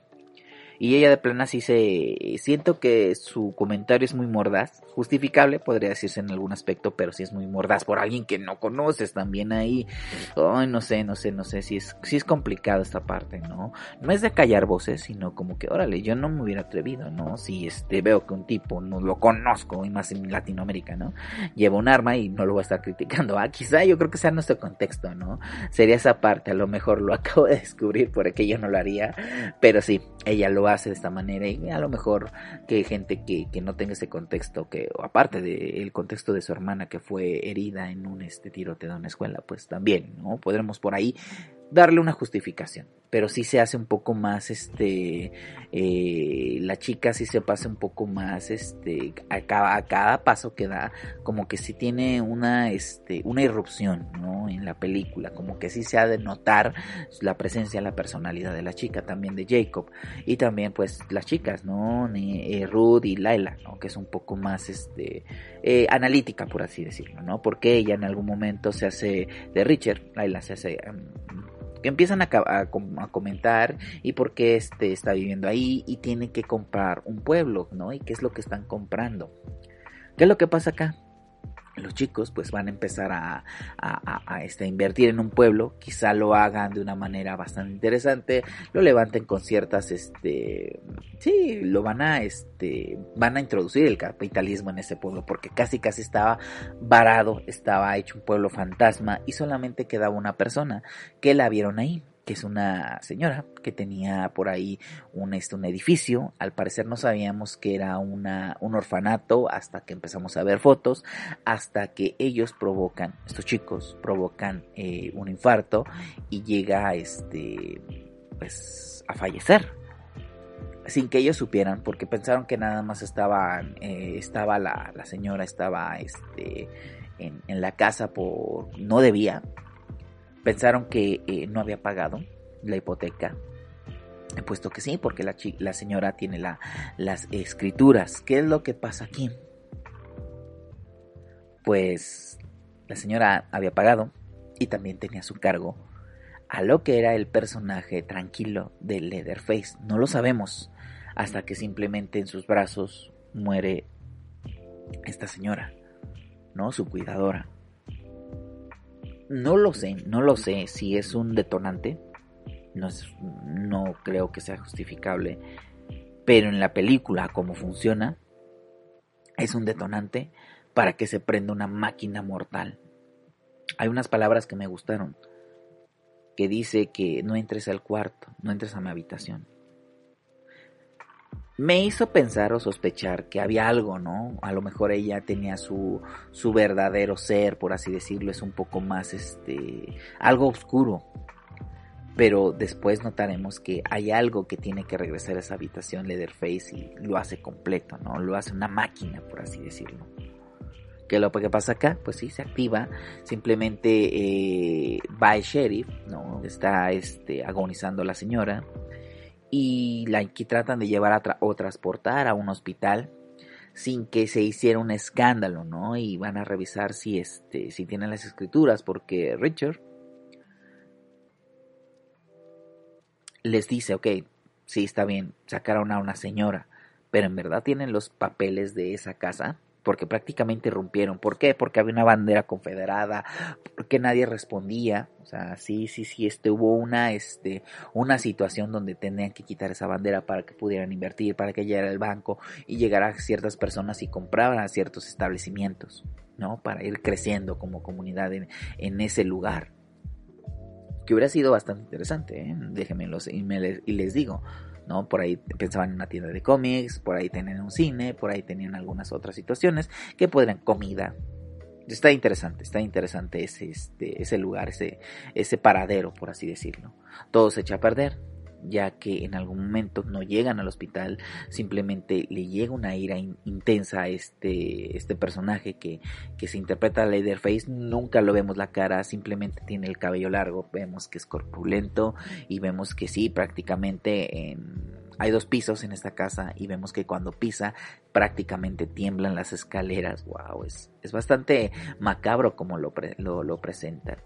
Y ella de plana sí se... Siento que su comentario es muy mordaz, justificable podría decirse en algún aspecto, pero sí es muy mordaz por alguien que no conoces también ahí. Ay, no sé, no sé, no sé si es, si es complicado esta parte, ¿no? No es de callar voces, sino como que, órale, yo no me hubiera atrevido, ¿no? Si este, veo que un tipo no lo conozco, y más en Latinoamérica, ¿no? Lleva un arma y no lo voy a estar criticando. Ah, quizá yo creo que sea nuestro contexto, ¿no? Sería esa parte, a lo mejor lo acabo de descubrir porque yo no lo haría, pero sí, ella lo hace de esta manera y a lo mejor que gente que, que no tenga ese contexto, que aparte del contexto de su hermana que fue herida en un este tiroteo en una escuela, pues también, ¿no? Podremos por ahí darle una justificación pero sí se hace un poco más, este, eh, la chica sí se pasa un poco más, este, a cada, a cada paso que da, como que sí tiene una, este, una irrupción, ¿no? En la película, como que sí se ha de notar la presencia, la personalidad de la chica, también de Jacob, y también, pues, las chicas, ¿no? Eh, Ruth y Laila, ¿no? Que es un poco más, este, eh, analítica, por así decirlo, ¿no? Porque ella en algún momento se hace de Richard, Laila se hace em, que empiezan a, comentar y por qué este está viviendo ahí y tiene que comprar un pueblo, ¿no? Y qué es lo que están comprando. ¿Qué es lo que pasa acá? Los chicos pues van a empezar a, este, invertir en un pueblo, quizá lo hagan de una manera bastante interesante, lo levanten con ciertas, este, sí, lo van a, este, van a introducir el capitalismo en ese pueblo, porque casi casi estaba varado, estaba hecho un pueblo fantasma y solamente quedaba una persona que la vieron ahí que es una señora que tenía por ahí un, este, un edificio. Al parecer no sabíamos que era una, un orfanato hasta que empezamos a ver fotos, hasta que ellos provocan, estos chicos provocan eh, un infarto y llega este, pues, a fallecer sin que ellos supieran, porque pensaron que nada más estaban, eh, estaba la, la, señora, estaba este, en, en, la casa por, no debía, pensaron que eh, no había pagado la hipoteca. Puesto que sí, porque la, la señora tiene la, las escrituras. ¿Qué es lo que pasa aquí? Pues la señora había pagado y también tenía su cargo a lo que era el personaje tranquilo de Leatherface. No lo sabemos hasta que simplemente en sus brazos muere esta señora, ¿no? Su cuidadora. No lo sé, no lo sé si es un detonante. No, no creo que sea justificable. Pero en la película, como funciona, es un detonante para que se prenda una máquina mortal. Hay unas palabras que me gustaron. Que dice que no entres al cuarto, no entres a mi habitación me hizo pensar o sospechar que había algo, ¿no? A lo mejor ella tenía su, su verdadero ser, por así decirlo, es un poco más, este, algo oscuro. Pero después notaremos que hay algo que tiene que regresar a esa habitación Leatherface y lo hace completo, ¿no? Lo hace una máquina, por así decirlo. ¿Qué lo que pasa acá? Pues sí, se activa. Simplemente eh, va el sheriff, ¿no? Está este, agonizando la señora y la que tratan de llevar a o transportar a un hospital sin que se hiciera un escándalo, ¿no? Y van a revisar si este si tienen las escrituras porque Richard les dice, ok, sí está bien, sacaron a una señora, pero en verdad tienen los papeles de esa casa porque prácticamente rompieron. ¿Por qué? Porque había una bandera confederada, porque nadie respondía. O sea, sí, sí, sí, este, hubo una, este, una situación donde tenían que quitar esa bandera para que pudieran invertir, para que llegara el banco y llegara ciertas personas y compraran a ciertos establecimientos, ¿no? Para ir creciendo como comunidad en, ese lugar. Que hubiera sido bastante interesante, ¿eh? déjenmelo y, y les digo, ¿no? Por ahí pensaban en una tienda de cómics, por ahí tenían un cine, por ahí tenían algunas otras situaciones que podrían comida. Está interesante, está interesante ese, este, ese lugar, ese, ese paradero, por así decirlo. Todo se echa a perder, ya que en algún momento no llegan al hospital, simplemente le llega una ira intensa a este, este personaje que, que se interpreta a Leatherface, nunca lo vemos la cara, simplemente tiene el cabello largo, vemos que es corpulento y vemos que sí, prácticamente hay dos pisos en esta casa y vemos que cuando pisa prácticamente tiemblan las escaleras, wow, es, es bastante macabro como lo, lo, lo presentan.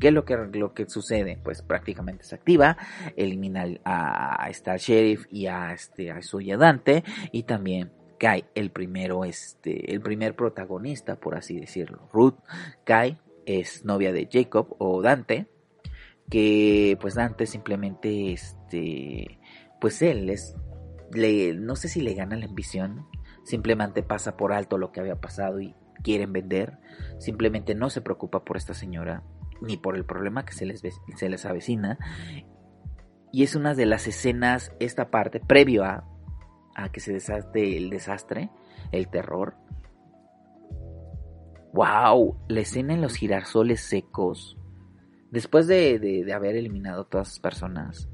¿Qué es lo que, lo que sucede? Pues prácticamente se activa, elimina a, Star Sheriff y a, este, a su ayudante y también cae el primero, este, el primer protagonista, por así decirlo. Ruth cae, es novia de Jacob o Dante, que pues Dante simplemente, este, pues él es, no sé si le gana la ambición, simplemente pasa por alto lo que había pasado y quieren vender, simplemente no se preocupa por esta señora, ni por el problema que se les, se les avecina. Y es una de las escenas, esta parte, previo a, a que se desate el desastre, el terror. ¡Wow! La escena en los girasoles secos. Después de, de, haber eliminado a todas las personas,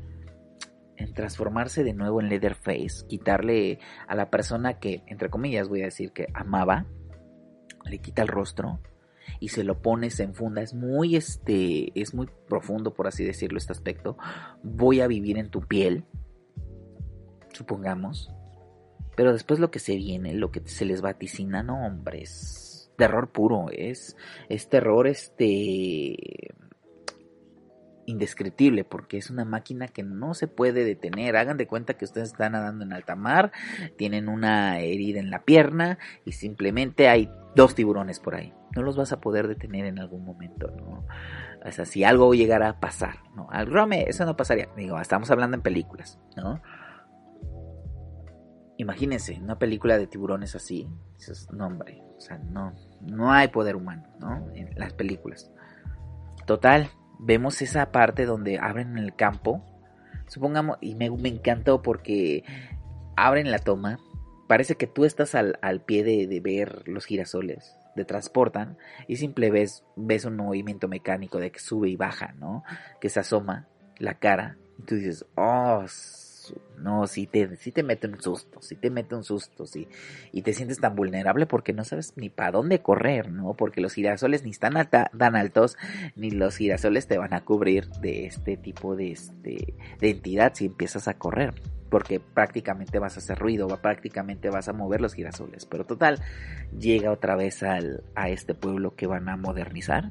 en transformarse de nuevo en Leatherface, quitarle a la persona que, entre comillas, voy a decir que amaba, le quita el rostro y se lo pones en funda. Es muy, este, es muy profundo, por así decirlo, este aspecto. Voy a vivir en tu piel, supongamos. Pero después lo que se viene, lo que se les vaticina, no, hombre, es terror puro, es, es terror, este indescriptible porque es una máquina que no se puede detener. Hagan de cuenta que ustedes están nadando en alta mar, tienen una herida en la pierna y simplemente hay dos tiburones por ahí. No los vas a poder detener en algún momento, ¿no? O sea, si algo llegara a pasar, ¿no? Al Rome, eso no pasaría. Digo, estamos hablando en películas, ¿no? Imagínense, una película de tiburones así. no, hombre, o sea, no, no hay poder humano, ¿no? En las películas. Total, vemos esa parte donde abren el campo. Supongamos, y me, me encantó porque abren la toma. Parece que tú estás al, pie de, ver los girasoles, de transportan, y simple ves, ves un movimiento mecánico de que sube y baja, ¿no? Que se asoma la cara, y tú dices, oh, no, si te, si te mete un susto, si te mete un susto, sí, y te sientes tan vulnerable porque no sabes ni para dónde correr, ¿no? Porque los girasoles ni están tan altos, ni los girasoles te van a cubrir de este tipo de, este, de entidad si empiezas a correr porque prácticamente vas a hacer ruido, prácticamente vas a mover los girasoles. Pero total, llega otra vez al, a este pueblo que van a modernizar.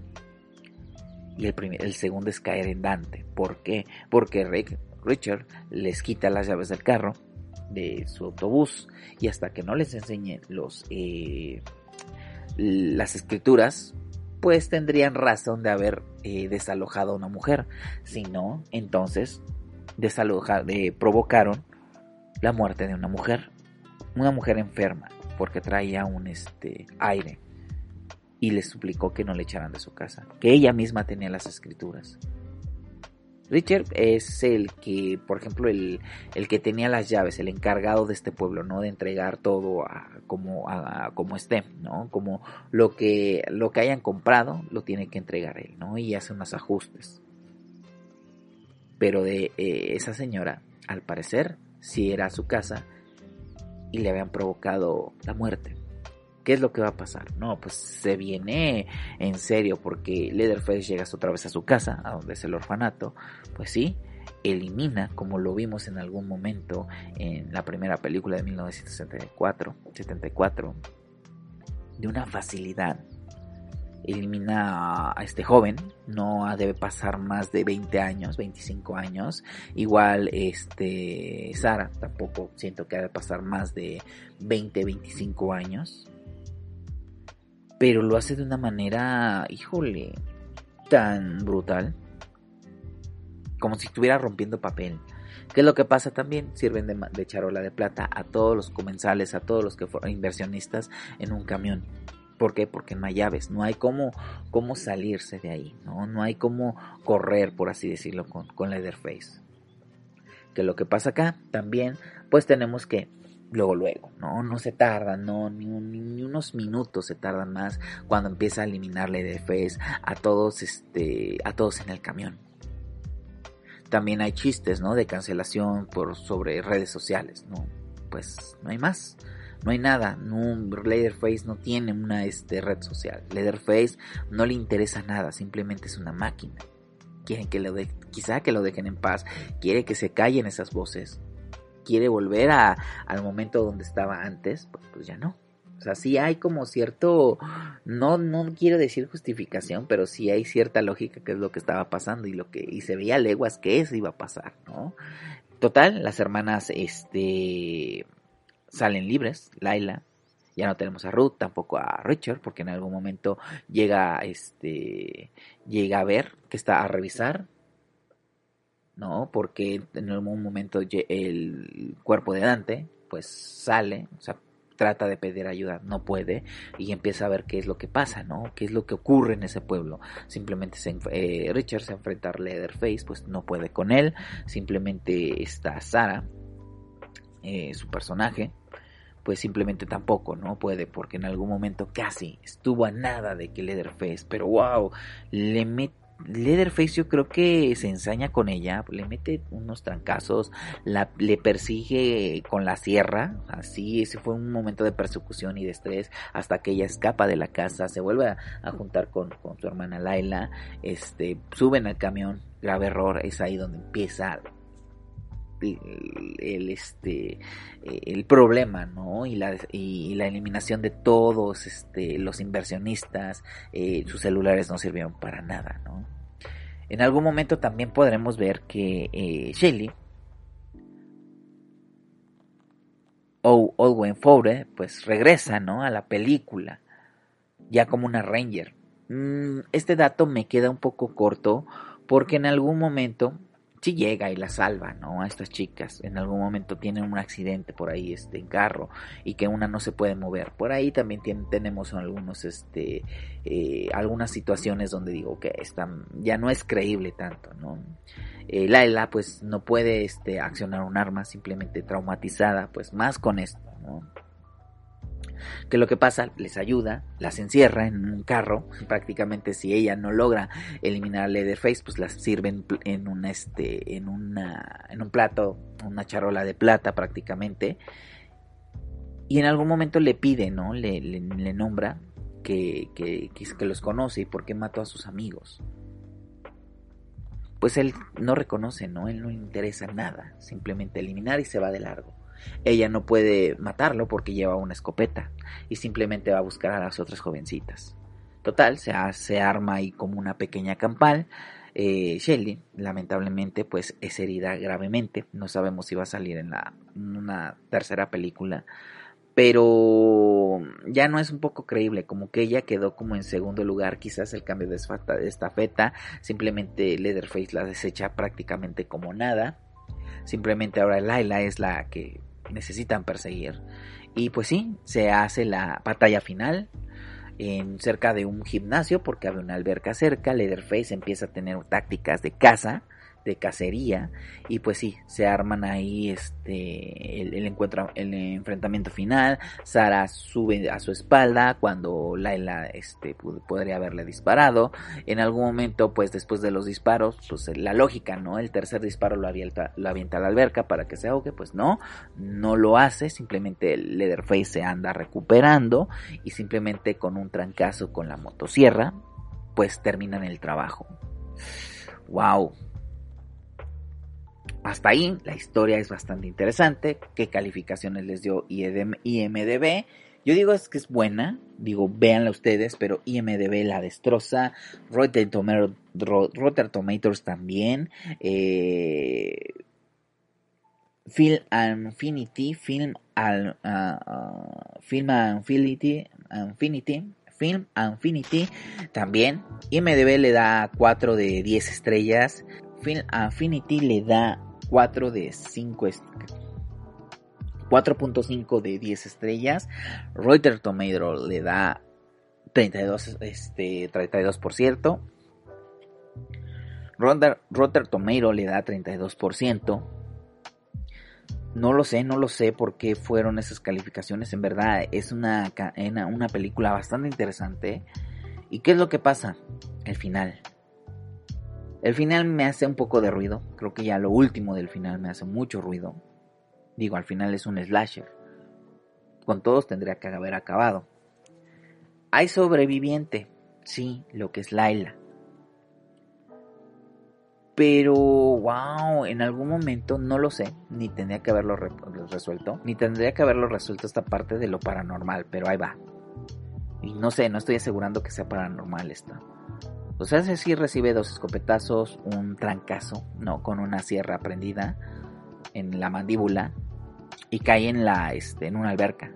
Y el, el segundo es caer en Dante. ¿Por qué? Porque Rick, Richard les quita las llaves del carro, de su autobús, y hasta que no les enseñe los, eh, las escrituras, pues tendrían razón de haber eh, desalojado a una mujer. Si no, entonces desalojar, de, provocaron la muerte de una mujer, una mujer enferma, porque traía un este, aire y le suplicó que no le echaran de su casa, que ella misma tenía las escrituras. Richard es el que, por ejemplo, el, el, que tenía las llaves, el encargado de este pueblo, ¿no? De entregar todo a, como, a, como esté, ¿no? Como lo que, lo que hayan comprado, lo tiene que entregar él, ¿no? Y hace unos ajustes. Pero de eh, esa señora, al parecer, si era su casa y le habían provocado la muerte. ¿Qué es lo que va a pasar? No, pues se viene en serio porque Leatherface llega otra vez a su casa, a donde es el orfanato. Pues sí, elimina, como lo vimos en algún momento en la primera película de 1974, 74, de una facilidad elimina a este joven, no debe pasar más de 20 años, 25 años. Igual este Sara tampoco siento que ha de pasar más de 20, 25 años. Pero lo hace de una manera, híjole, tan brutal. Como si estuviera rompiendo papel. ¿Qué es lo que pasa también? Sirven de, charola de plata a todos los comensales, a todos los que fueron inversionistas en un camión ¿Por qué? Porque no hay llaves, no hay cómo, cómo salirse de ahí, ¿no? No hay cómo correr, por así decirlo, con, con Leatherface. Que lo que pasa acá también, pues tenemos que luego, luego, ¿no? No se tarda, no, ni, ni, unos minutos se tardan más cuando empieza a eliminar Leatherface a todos, este, a todos en el camión. También hay chistes, ¿no? De cancelación por, sobre redes sociales, ¿no? Pues no hay más no hay nada, no, Leatherface no tiene una este, red social, Leatherface no le interesa nada, simplemente es una máquina. Quieren que lo de, quizá que lo dejen en paz, quiere que se callen esas voces, quiere volver a, al momento donde estaba antes, pues, pues ya no. O sea, sí hay como cierto, no, no quiero decir justificación, pero sí hay cierta lógica que es lo que estaba pasando y lo que, y se veía leguas que eso iba a pasar, ¿no? Total, las hermanas, este, salen libres, Laila. Ya no tenemos a Ruth, tampoco a Richard, porque en algún momento llega, este, llega a ver, que está a revisar, ¿no? Porque en algún momento el cuerpo de Dante, pues sale, o sea, trata de pedir ayuda, no puede, y empieza a ver qué es lo que pasa, ¿no? ¿Qué es lo que ocurre en ese pueblo? Simplemente se, eh, Richard se enfrenta a Leatherface, pues no puede con él, simplemente está Sara, eh, su personaje, pues simplemente tampoco, no puede, porque en algún momento casi estuvo a nada de que Leatherface, pero wow, le mete Leatherface yo creo que se ensaña con ella, le mete unos trancazos, la, le persigue con la sierra, así, ese fue un momento de persecución y de estrés hasta que ella escapa de la casa, se vuelve a, juntar con, con, su hermana Laila, este, suben al camión, grave error, es ahí donde empieza el, este el problema no y la, y la eliminación de todos este los inversionistas eh, sus celulares no sirvieron para nada no en algún momento también podremos ver que eh, Shelly o Owen Fowler pues regresa no a la película ya como una ranger. Mm, este dato me queda un poco corto porque en algún momento si llega y la salva, ¿no? A estas chicas. En algún momento tienen un accidente por ahí, este, en carro, y que una no se puede mover. Por ahí también tenemos algunos, este, eh, algunas situaciones donde digo que están, ya no es creíble tanto, ¿no? Eh, Laila, pues, no puede, este, accionar un arma, simplemente traumatizada, pues, más con esto, ¿no? Que lo que pasa, les ayuda, las encierra en un carro. Prácticamente si ella no logra eliminar a Leatherface, pues las sirven en un este, en una, en un plato, una charola de plata prácticamente. Y en algún momento le pide, ¿no? Le, le, nombra que, que, que los conoce y por qué mató a sus amigos pues él no reconoce, ¿no? Él no le interesa nada, simplemente eliminar y se va de largo. Ella no puede matarlo porque lleva una escopeta y simplemente va a buscar a las otras jovencitas. Total, se, arma ahí como una pequeña campal. Eh, Shelly, lamentablemente, pues es herida gravemente. No sabemos si va a salir en, la, en una tercera película. Pero ya no es un poco creíble, como que ella quedó como en segundo lugar, quizás el cambio de estafeta, simplemente Leatherface la desecha prácticamente como nada. Simplemente ahora Laila es la que necesitan perseguir. Y pues sí, se hace la batalla final en cerca de un gimnasio porque había una alberca cerca. Leatherface empieza a tener tácticas de caza de cacería y pues sí se arman ahí este el, encuentro el enfrentamiento final Sara sube a su espalda cuando Laila este podría haberle disparado. En algún momento pues después de los disparos pues la lógica no el tercer disparo lo avienta lo avienta a la alberca para que se ahogue pues no no lo hace simplemente Leatherface se anda recuperando y simplemente con un trancazo con la motosierra pues terminan el trabajo. Wow hasta ahí, la historia es bastante interesante. ¿Qué calificaciones les dio IMDB? Yo digo es que es buena, digo, véanla ustedes, pero IMDB la destroza. Rotten, Tomatoes también. Eh, Film Infinity, Film, al, uh, Film Infinity, Infinity, Film Infinity también. IMDB le da 4 de 10 estrellas. Film Infinity le da 4 de 5 4.5 de 10 estrellas. Reuters Tomato le da 32, este, 32%. Rotter Tomato le da 32%. No lo sé, no lo sé por qué fueron esas calificaciones. En verdad es una, una película bastante interesante. ¿Y qué es lo que pasa? El final. El final me hace un poco de ruido. Creo que ya lo último del final me hace mucho ruido. Digo, al final es un slasher. Con todos tendría que haber acabado. Hay sobreviviente. Sí, lo que es Laila. Pero, wow, en algún momento no lo sé, ni tendría que haberlo resuelto, ni tendría que haberlo resuelto esta parte de lo paranormal, pero ahí va. Y no sé, no estoy asegurando que sea paranormal esta. O sea, sí recibe dos escopetazos, un trancazo, ¿no? Con una sierra prendida en la mandíbula y cae en la, este, en una alberca.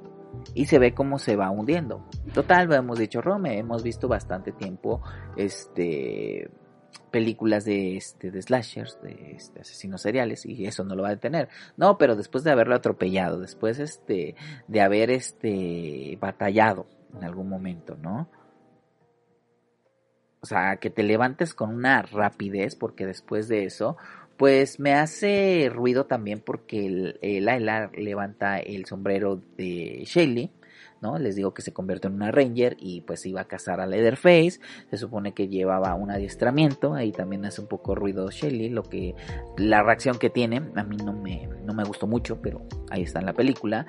Y se ve cómo se va hundiendo. Total, hemos dicho Rome, hemos visto bastante tiempo, este, películas de, este, de slashers, de este, asesinos seriales, y eso no lo va a detener. No, pero después de haberlo atropellado, después este, de haber este, batallado en algún momento, ¿no? O sea, que te levantes con una rapidez, porque después de eso, pues me hace ruido también porque el, levanta el sombrero de Shelly, ¿no? Les digo que se convierte en una Ranger y pues iba a cazar a Leatherface. Se supone que llevaba un adiestramiento. Ahí también hace un poco ruido Shelly. Lo que. La reacción que tiene. A mí no me, no me gustó mucho. Pero ahí está en la película.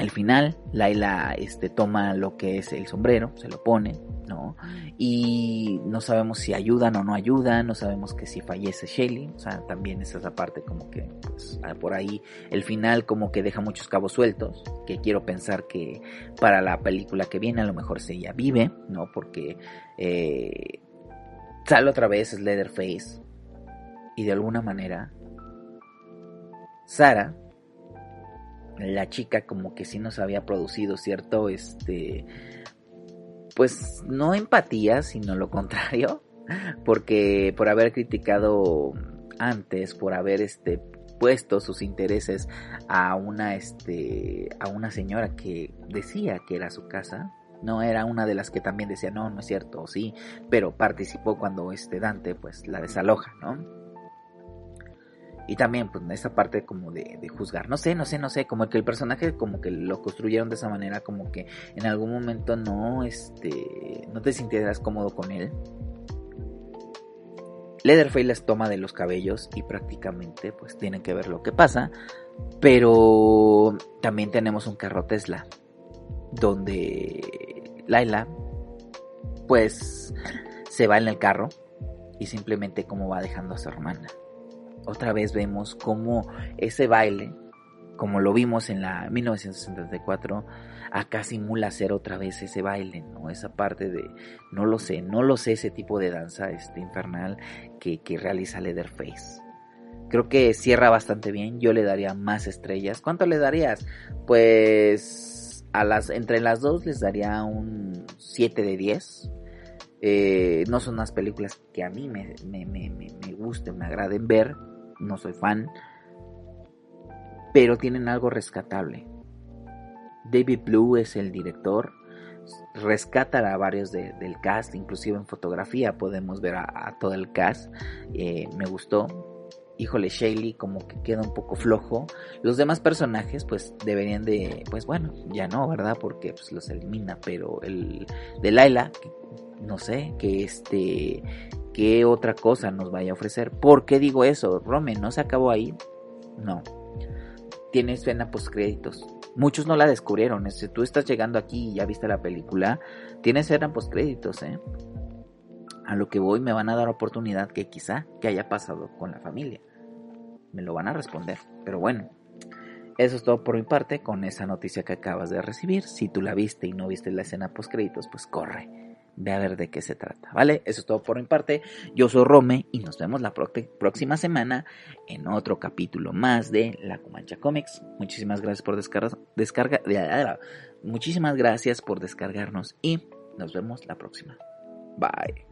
Al final, Laila este, toma lo que es el sombrero, se lo pone, ¿no? Y no sabemos si ayudan o no ayudan, no sabemos que si fallece Shelly, o sea, también esa es la parte como que, pues, ah, por ahí, el final como que deja muchos cabos sueltos, que quiero pensar que para la película que viene a lo mejor si ella vive, ¿no? Porque eh, sale otra vez Leatherface y de alguna manera Sara la chica como que sí nos había producido cierto, este, pues no empatía, sino lo contrario, porque por haber criticado antes, por haber este puesto sus intereses a una este a una señora que decía que era su casa no era una de las que también decía no no es cierto sí pero participó cuando este Dante pues la desaloja no Y también, pues, esa parte como de, juzgar. No sé, no sé, no sé. Como que el personaje como que lo construyeron de esa manera, como que en algún momento no, este, no te sintieras cómodo con él. Leatherface les toma de los cabellos y prácticamente pues tienen que ver lo que pasa. Pero también tenemos un carro Tesla donde Laila pues se va en el carro y simplemente como va dejando a su hermana. Otra vez vemos como ese baile, como lo vimos en la 1964, acá simula hacer otra vez ese baile, ¿no? Esa parte de, no lo sé, no lo sé, ese tipo de danza este, infernal que, que realiza Leatherface. Creo que cierra bastante bien, yo le daría más estrellas. ¿Cuánto le darías? Pues a las, entre las dos les daría un 7 de 10. Eh, no son unas películas que a mí me, me, me, me, gusten, me agraden ver. No soy fan. Pero tienen algo rescatable. David Blue es el director. Rescata a varios del cast, inclusive en fotografía podemos ver a, todo el cast. Eh, me gustó. Híjole, Shaylee como que queda un poco flojo. Los demás personajes pues deberían de, pues bueno, ya no, ¿verdad? Porque pues los elimina, pero el de Laila, no sé, que este, qué otra cosa nos vaya a ofrecer. ¿Por qué digo eso? Rome, ¿no se acabó ahí? No. Tiene escena post créditos. Muchos no la descubrieron. Si tú estás llegando aquí y ya viste la película, tiene escena post créditos, ¿eh? A lo que voy me van a dar oportunidad que quizá que haya pasado con la familia. Me lo van a responder. Pero bueno, eso es todo por mi parte con esa noticia que acabas de recibir. Si tú la viste y no viste la escena post créditos, pues corre ve a ver de qué se trata, ¿vale? Eso es todo por mi parte. Yo soy Rome y nos vemos la próxima semana en otro capítulo más de La Comancha Comics. Muchísimas gracias por descargar, descarga, muchísimas gracias por descargarnos y nos vemos la próxima. Bye.